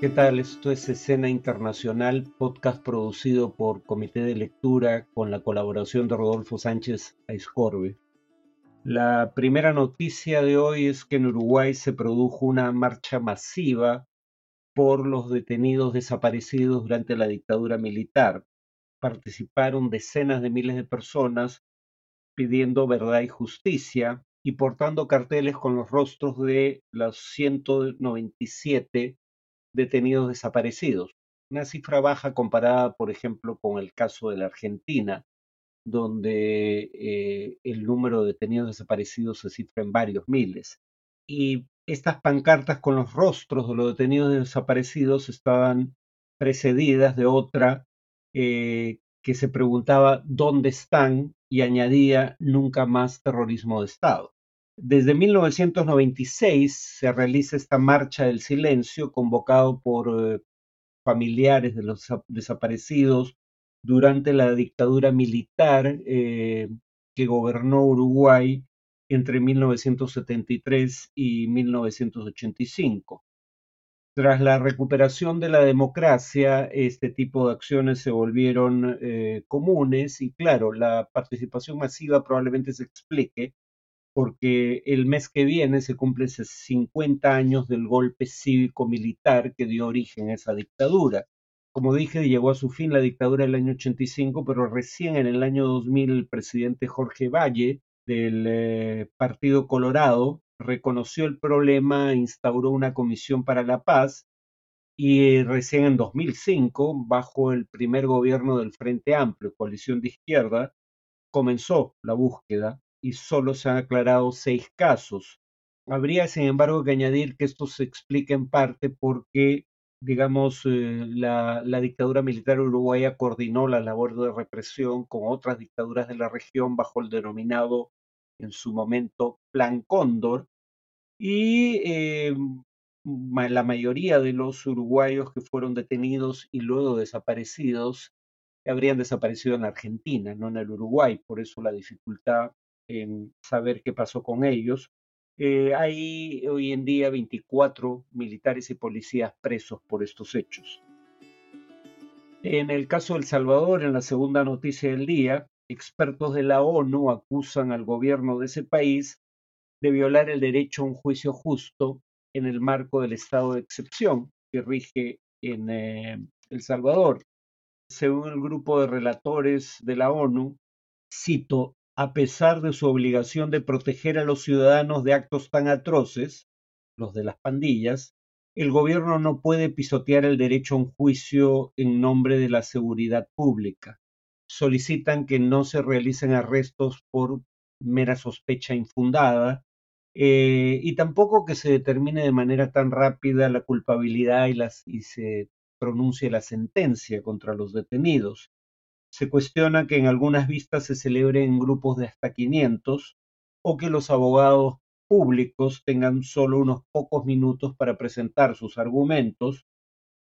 ¿Qué tal? Esto es Escena Internacional, podcast producido por Comité de Lectura con la colaboración de Rodolfo Sánchez Aiscorbe. La primera noticia de hoy es que en Uruguay se produjo una marcha masiva por los detenidos desaparecidos durante la dictadura militar. Participaron decenas de miles de personas pidiendo verdad y justicia y portando carteles con los rostros de los 197 detenidos desaparecidos. Una cifra baja comparada, por ejemplo, con el caso de la Argentina, donde eh, el número de detenidos desaparecidos se cifra en varios miles. Y estas pancartas con los rostros de los detenidos desaparecidos estaban precedidas de otra eh, que se preguntaba dónde están y añadía nunca más terrorismo de Estado. Desde 1996 se realiza esta marcha del silencio convocado por eh, familiares de los desaparecidos durante la dictadura militar eh, que gobernó Uruguay entre 1973 y 1985. Tras la recuperación de la democracia, este tipo de acciones se volvieron eh, comunes y claro, la participación masiva probablemente se explique porque el mes que viene se cumplen 50 años del golpe cívico-militar que dio origen a esa dictadura. Como dije, llegó a su fin la dictadura del año 85, pero recién en el año 2000 el presidente Jorge Valle del eh, Partido Colorado reconoció el problema, instauró una comisión para la paz y recién en 2005, bajo el primer gobierno del Frente Amplio, coalición de izquierda, comenzó la búsqueda y solo se han aclarado seis casos. Habría, sin embargo, que añadir que esto se explica en parte porque, digamos, eh, la, la, dictadura militar uruguaya coordinó la labor de represión con otras dictaduras de la región bajo el denominado, en su momento, Plan Cóndor. Y eh, la mayoría de los uruguayos que fueron detenidos y luego desaparecidos habrían desaparecido en Argentina, no en el Uruguay. Por eso la dificultad en saber qué pasó con ellos. Eh, hay hoy en día 24 militares y policías presos por estos hechos. En el caso de El Salvador, en la segunda noticia del día, expertos de la ONU acusan al gobierno de ese país de violar el derecho a un juicio justo en el marco del estado de excepción que rige en eh, El Salvador. Según el grupo de relatores de la ONU, cito, a pesar de su obligación de proteger a los ciudadanos de actos tan atroces, los de las pandillas, el gobierno no puede pisotear el derecho a un juicio en nombre de la seguridad pública. Solicitan que no se realicen arrestos por mera sospecha infundada eh, y tampoco que se determine de manera tan rápida la culpabilidad y, las, y se pronuncie la sentencia contra los detenidos. Se cuestiona que en algunas vistas se celebre en grupos de hasta 500 o que los abogados públicos tengan solo unos pocos minutos para presentar sus argumentos.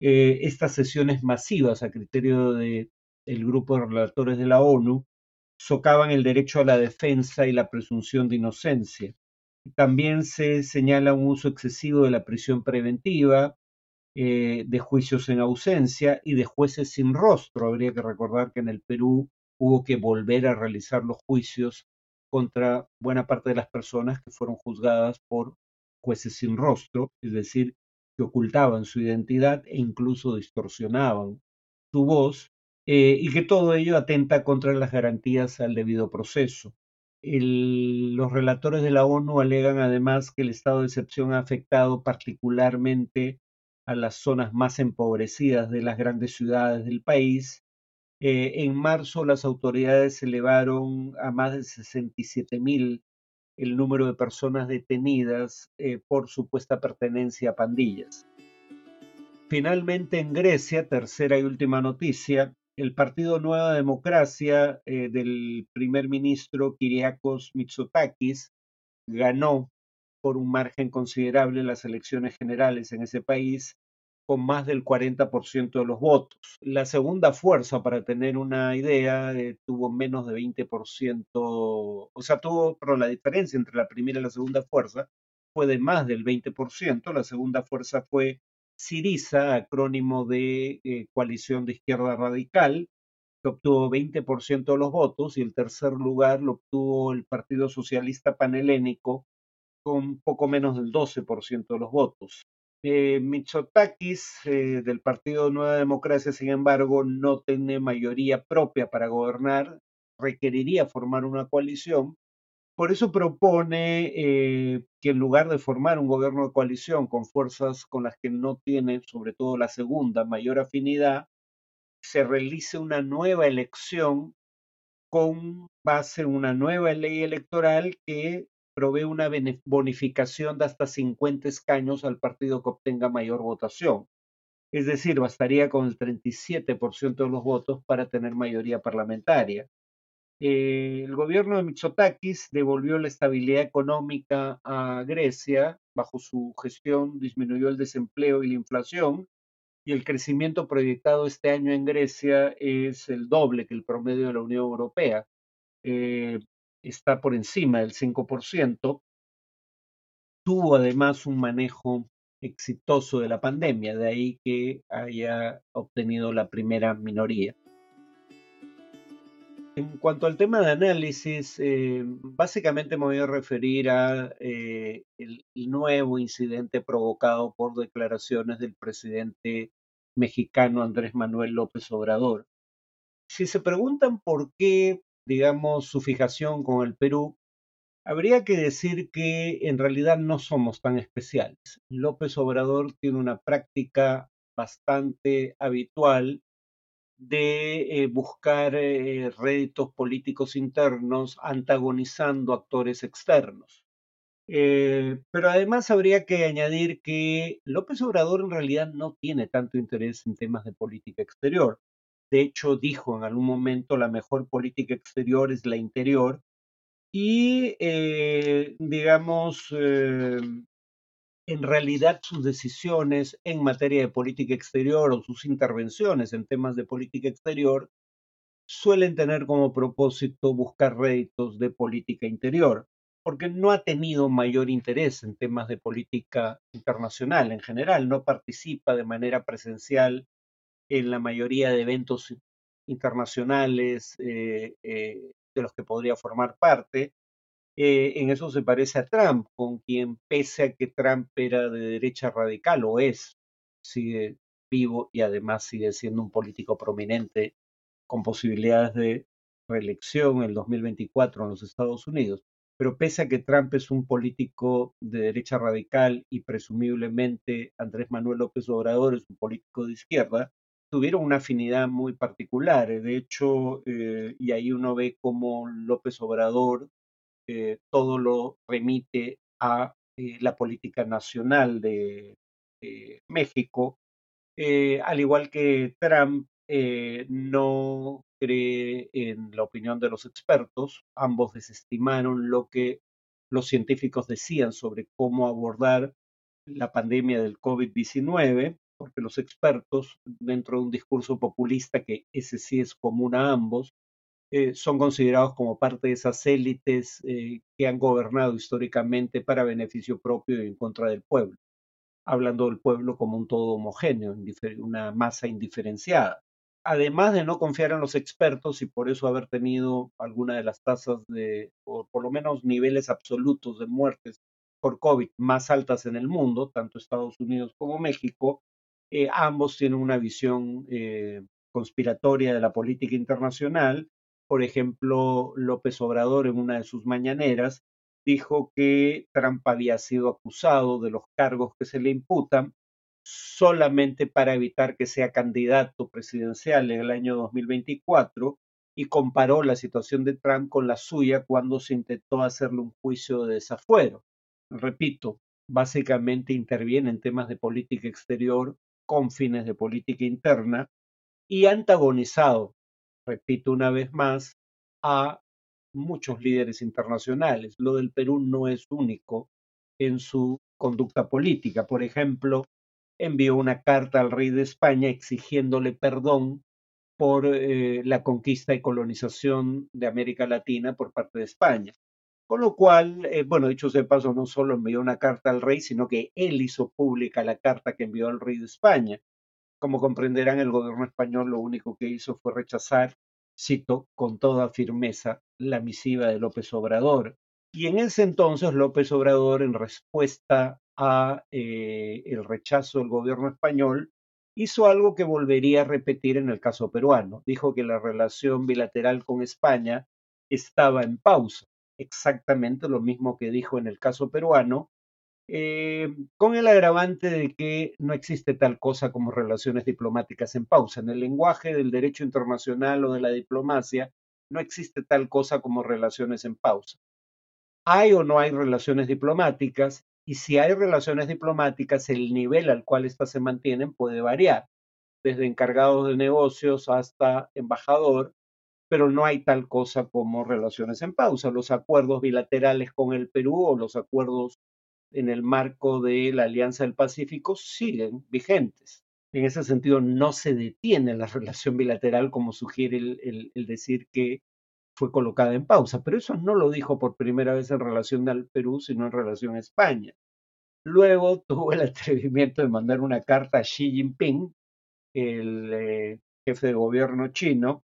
Eh, estas sesiones masivas a criterio del grupo de relatores de la ONU socavan el derecho a la defensa y la presunción de inocencia. También se señala un uso excesivo de la prisión preventiva, eh, de juicios en ausencia y de jueces sin rostro. Habría que recordar que en el Perú hubo que volver a realizar los juicios contra buena parte de las personas que fueron juzgadas por jueces sin rostro, es decir, que ocultaban su identidad e incluso distorsionaban su voz, eh, y que todo ello atenta contra las garantías al debido proceso. los relatores de la ONU alegan además que el estado de excepción ha afectado particularmente a las zonas más empobrecidas de las grandes ciudades del país. Eh, en marzo las autoridades elevaron a más de 67 mil el número de personas detenidas eh, por supuesta pertenencia a pandillas. Finalmente en Grecia, tercera y última noticia, el Partido Nueva Democracia eh, del primer ministro Kyriakos Mitsotakis ganó por un margen considerable las elecciones generales en ese país con más del 40% de los votos. La segunda fuerza, para tener una idea, eh, tuvo menos de 20%, o sea, tuvo, pero la diferencia entre la primera y la segunda fuerza fue de más del 20%, la segunda fuerza fue Siriza, acrónimo de eh, Coalición de Izquierda Radical, que obtuvo 20% de los votos, y el tercer lugar lo obtuvo el Partido Socialista Panhelénico, con poco menos del 12% de los votos. Eh, Mitsotakis, eh, del Partido Nueva Democracia, sin embargo, no tiene mayoría propia para gobernar, requeriría formar una coalición. Por eso propone eh, que en lugar de formar un gobierno de coalición con fuerzas con las que no tiene, sobre todo la segunda, mayor afinidad, se realice una nueva elección con base en una nueva ley electoral que provee una bonificación de hasta 50 escaños al partido que obtenga mayor votación. Es decir, bastaría con el 37% de los votos para tener mayoría parlamentaria. Eh, el gobierno de Mitsotakis devolvió la estabilidad económica a Grecia. Bajo su gestión disminuyó el desempleo y la inflación y el crecimiento proyectado este año en Grecia es el doble que el promedio de la Unión Europea. Eh, está por encima del 5%, tuvo además un manejo exitoso de la pandemia, de ahí que haya obtenido la primera minoría. En cuanto al tema de análisis, eh, básicamente me voy a referir a eh, nuevo incidente provocado por declaraciones del presidente mexicano Andrés Manuel López Obrador. Si se preguntan por qué digamos, su fijación con el Perú, habría que decir que en realidad no somos tan especiales. López Obrador tiene una práctica bastante habitual de eh, buscar eh, réditos políticos internos antagonizando actores externos. Eh, pero además habría que añadir que López Obrador en realidad no tiene tanto interés en temas de política exterior. De hecho, dijo en algún momento, la mejor política exterior es la interior. Y, eh, digamos, eh, en realidad sus decisiones en materia de política exterior o sus intervenciones en temas de política exterior suelen tener como propósito buscar réditos de política interior, porque no ha tenido mayor interés en temas de política internacional en general, no participa de manera presencial en la mayoría de eventos internacionales eh, eh, de los que podría formar parte. Eh, en eso se parece a Trump, con quien pese a que Trump era de derecha radical o es, sigue vivo y además sigue siendo un político prominente con posibilidades de reelección en el 2024 en los Estados Unidos. Pero pese a que Trump es un político de derecha radical y presumiblemente Andrés Manuel López Obrador es un político de izquierda, tuvieron una afinidad muy particular. Eh, de hecho, eh, y ahí uno ve cómo López Obrador eh, todo lo remite a la política nacional de, México, al igual que Trump no cree en la opinión de los expertos, ambos desestimaron lo que los científicos decían sobre cómo abordar la pandemia del COVID-19 porque los expertos, dentro de un discurso populista, que ese sí es común a ambos, eh, son considerados como parte de esas élites eh, que han gobernado históricamente para beneficio propio y en contra del pueblo, hablando del pueblo como un todo homogéneo, una masa indiferenciada. Además de no confiar en los expertos y por eso haber tenido alguna de las tasas de, o por lo menos niveles absolutos de muertes por COVID más altas en el mundo, tanto Estados Unidos como México, eh, ambos tienen una visión eh, conspiratoria de la política internacional. Por ejemplo, López Obrador en una de sus mañaneras dijo que Trump había sido acusado de los cargos que se le imputan solamente para evitar que sea candidato presidencial en el año 2024 y comparó la situación de Trump con la suya cuando se intentó hacerle un juicio de desafuero. Repito, básicamente interviene en temas de política exterior con fines de política interna y antagonizado, repito una vez más, a muchos líderes internacionales. Lo del Perú no es único en su conducta política. Por ejemplo, envió una carta al rey de España exigiéndole perdón por eh, la conquista y colonización de América Latina por parte de España. Con lo cual, eh, bueno, dicho sea de paso, no solo envió una carta al rey, sino que él hizo pública la carta que envió al rey de España. Como comprenderán, el gobierno español lo único que hizo fue rechazar, cito, con toda firmeza, la misiva de López Obrador. Y en ese entonces López Obrador, en respuesta a eh, el rechazo del gobierno español, hizo algo que volvería a repetir en el caso peruano. Dijo que la relación bilateral con España estaba en pausa exactamente lo mismo que dijo en el caso peruano, eh, con el agravante de que no existe tal cosa como relaciones diplomáticas en pausa. En el lenguaje del derecho internacional o de la diplomacia, no existe tal cosa como relaciones en pausa. Hay o no hay relaciones diplomáticas, y si hay relaciones diplomáticas, el nivel al cual éstas se mantienen puede variar, desde encargados de negocios hasta embajador, pero no hay tal cosa como relaciones en pausa. Los acuerdos bilaterales con el Perú o los acuerdos en el marco de la Alianza del Pacífico siguen vigentes. En ese sentido, no se detiene la relación bilateral como sugiere el, decir que fue colocada en pausa, pero eso no lo dijo por primera vez en relación al Perú, sino en relación a España. Luego tuvo el atrevimiento de mandar una carta a Xi Jinping, el eh, jefe de gobierno chino,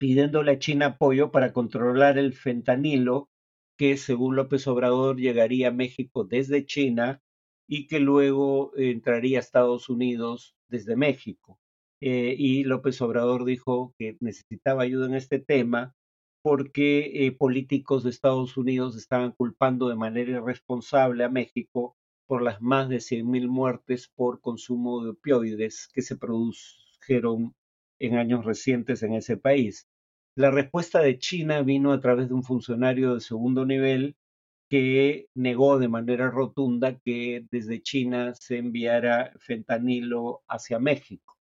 pidiéndole a China apoyo para controlar el fentanilo que, según López Obrador, llegaría a México desde China y que luego entraría a Estados Unidos desde México. Eh, y López Obrador dijo que necesitaba ayuda en este tema porque eh, políticos de Estados Unidos estaban culpando de manera irresponsable a México por las más de 100.000 muertes por consumo de opioides que se produjeron en años recientes en ese país. La respuesta de China vino a través de un funcionario de segundo nivel que negó de manera rotunda que desde China se enviara fentanilo hacia México.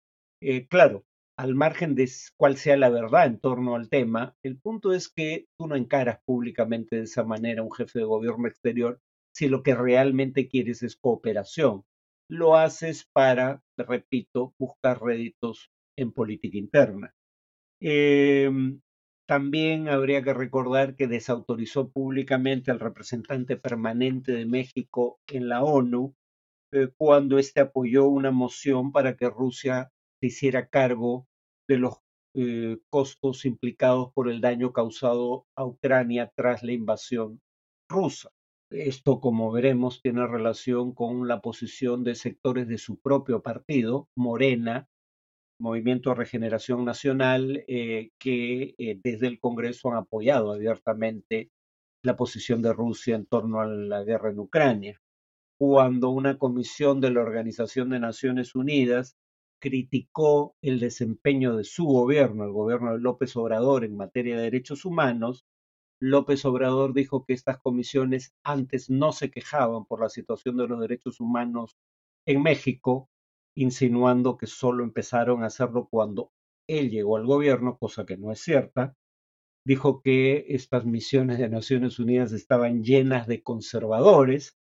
Eh, claro, al margen de cuál sea la verdad en torno al tema, el punto es que tú no encaras públicamente de esa manera a un jefe de gobierno exterior si lo que realmente quieres es cooperación. Lo haces para, repito, buscar réditos en política interna. Em, también habría que recordar que desautorizó públicamente al representante permanente de México en la ONU eh, cuando éste apoyó una moción para que Rusia se hiciera cargo de los eh, costos implicados por el daño causado a Ucrania tras la invasión rusa. Esto, como veremos, tiene relación con la posición de sectores de su propio partido, Morena, Movimiento Regeneración Nacional, eh, que eh, desde el Congreso han apoyado abiertamente la posición de Rusia en torno a la guerra en Ucrania. Cuando una comisión de la Organización de Naciones Unidas criticó el desempeño de su gobierno, el gobierno de López Obrador en materia de derechos humanos, López Obrador dijo que estas comisiones antes no se quejaban por la situación de los derechos humanos en México, insinuando que solo empezaron a hacerlo cuando él llegó al gobierno, cosa que no es cierta. Dijo que estas misiones de Naciones Unidas estaban llenas de conservadores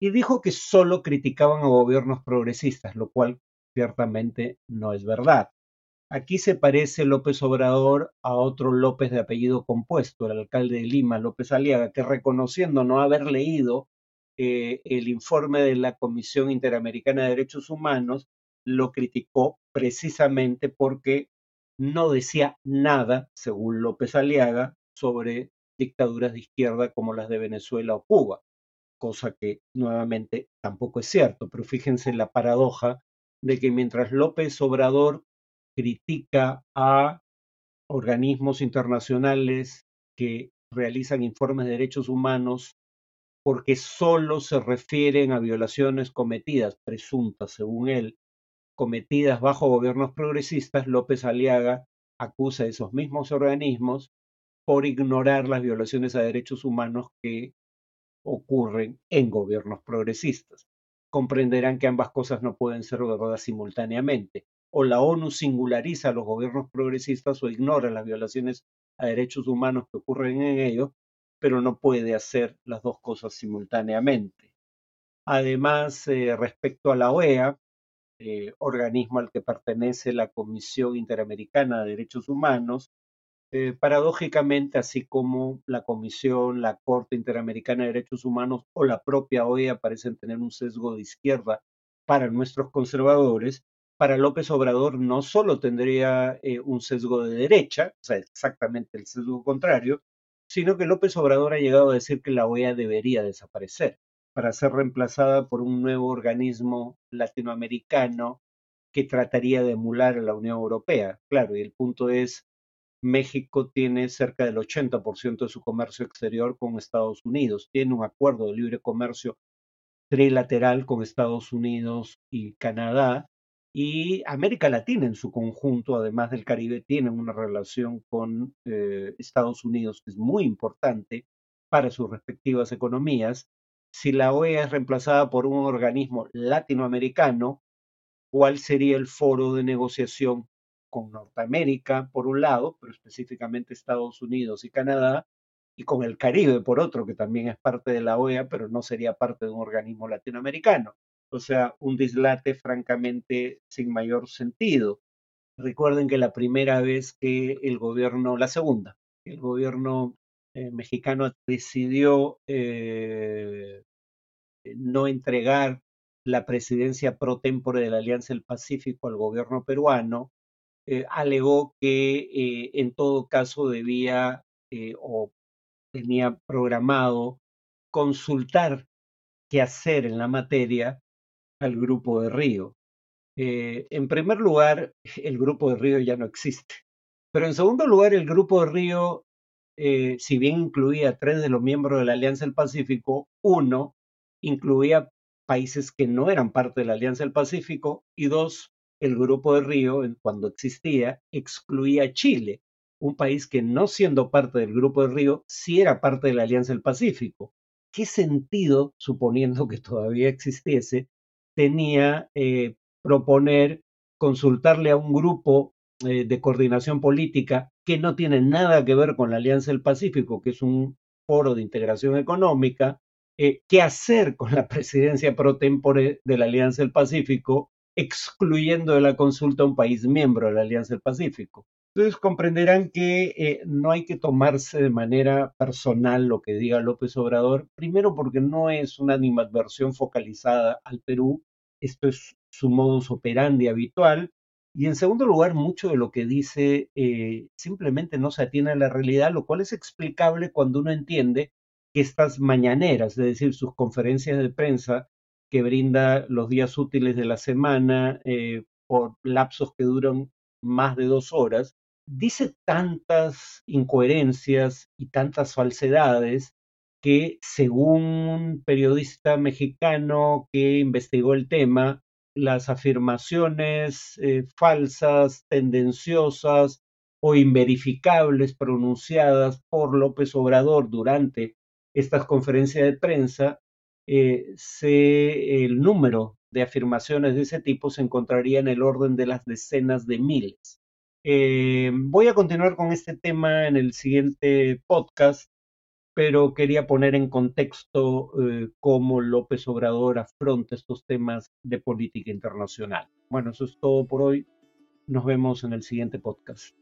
y dijo que solo criticaban a gobiernos progresistas, lo cual ciertamente no es verdad. Aquí se parece López Obrador a otro López de apellido compuesto, el alcalde de Lima, López Aliaga, que reconociendo no haber leído eh, el informe de la Comisión Interamericana de Derechos Humanos, lo criticó precisamente porque no decía nada, según López Aliaga, sobre dictaduras de izquierda como las de Venezuela o Cuba, cosa que nuevamente tampoco es cierto, pero fíjense la paradoja de que mientras López Obrador critica a organismos internacionales que realizan informes de derechos humanos porque solo se refieren a violaciones cometidas, presuntas según él, cometidas bajo gobiernos progresistas, López Aliaga acusa a esos mismos organismos por ignorar las violaciones a derechos humanos que ocurren en gobiernos progresistas. Comprenderán que ambas cosas no pueden ser verdad simultáneamente. O la ONU singulariza a los gobiernos progresistas o ignora las violaciones a derechos humanos que ocurren en ellos, pero no puede hacer las dos cosas simultáneamente. Además, eh, respecto a la OEA, eh, organismo al que pertenece la Comisión Interamericana de Derechos Humanos, Eh, paradójicamente, así como la Comisión, la Corte Interamericana de Derechos Humanos o la propia OEA parecen tener un sesgo de izquierda para nuestros conservadores, para López Obrador no solo tendría un sesgo de derecha, o sea, exactamente el sesgo contrario, sino que López Obrador ha llegado a decir que la OEA debería desaparecer para ser reemplazada por un nuevo organismo latinoamericano que trataría de emular a la Unión Europea. Claro, y el punto es, México tiene cerca del 80% de su comercio exterior con Estados Unidos, tiene un acuerdo de libre comercio trilateral con Estados Unidos y Canadá, y América Latina en su conjunto, además del Caribe, tiene una relación con eh, Estados Unidos que es muy importante para sus respectivas economías. Si la OEA es reemplazada por un organismo latinoamericano, ¿cuál sería el foro de negociación con Norteamérica por un lado, pero específicamente Estados Unidos y Canadá, y con el Caribe por otro, que también es parte de la OEA, pero no sería parte de un organismo latinoamericano? O sea, un dislate francamente sin mayor sentido. Recuerden que la primera vez que el gobierno, la segunda, el gobierno eh, mexicano decidió eh, no entregar la presidencia pro tempore de la Alianza del Pacífico al gobierno peruano, eh, alegó que en todo caso debía o tenía programado consultar qué hacer en la materia al Grupo de Río. Eh, en primer lugar, el Grupo de Río ya no existe. Pero en segundo lugar, el Grupo de Río, eh, si bien incluía tres de los miembros de la Alianza del Pacífico, uno incluía países que no eran parte de la Alianza del Pacífico y dos, el Grupo de Río, cuando existía, excluía a Chile, un país que no siendo parte del Grupo de Río, sí era parte de la Alianza del Pacífico. ¿Qué sentido, suponiendo que todavía existiese, tenía eh, proponer consultarle a un grupo eh, de coordinación política que no tiene nada que ver con la Alianza del Pacífico, que es un foro de integración económica, eh, qué hacer con la presidencia pro tempore de la Alianza del Pacífico, excluyendo de la consulta a un país miembro de la Alianza del Pacífico. Entonces comprenderán que no hay que tomarse de manera personal lo que diga López Obrador, primero porque no es una animadversión focalizada al Perú, esto es su modus operandi habitual, y en segundo lugar, mucho de lo que dice eh, simplemente no se atiene a la realidad, lo cual es explicable cuando uno entiende que estas mañaneras, es decir, sus conferencias de prensa que brinda los días útiles de la semana eh, por lapsos que duran más de dos horas, dice tantas incoherencias y tantas falsedades que según un periodista mexicano que investigó el tema, las afirmaciones eh, falsas, tendenciosas o inverificables pronunciadas por López Obrador durante estas conferencias de prensa, eh, el número de afirmaciones de ese tipo se encontraría en el orden de las decenas de miles. Eh, voy a continuar con este tema en el siguiente podcast, pero quería poner en contexto eh, cómo López Obrador afronta estos temas de política internacional. Bueno, eso es todo por hoy. Nos vemos en el siguiente podcast.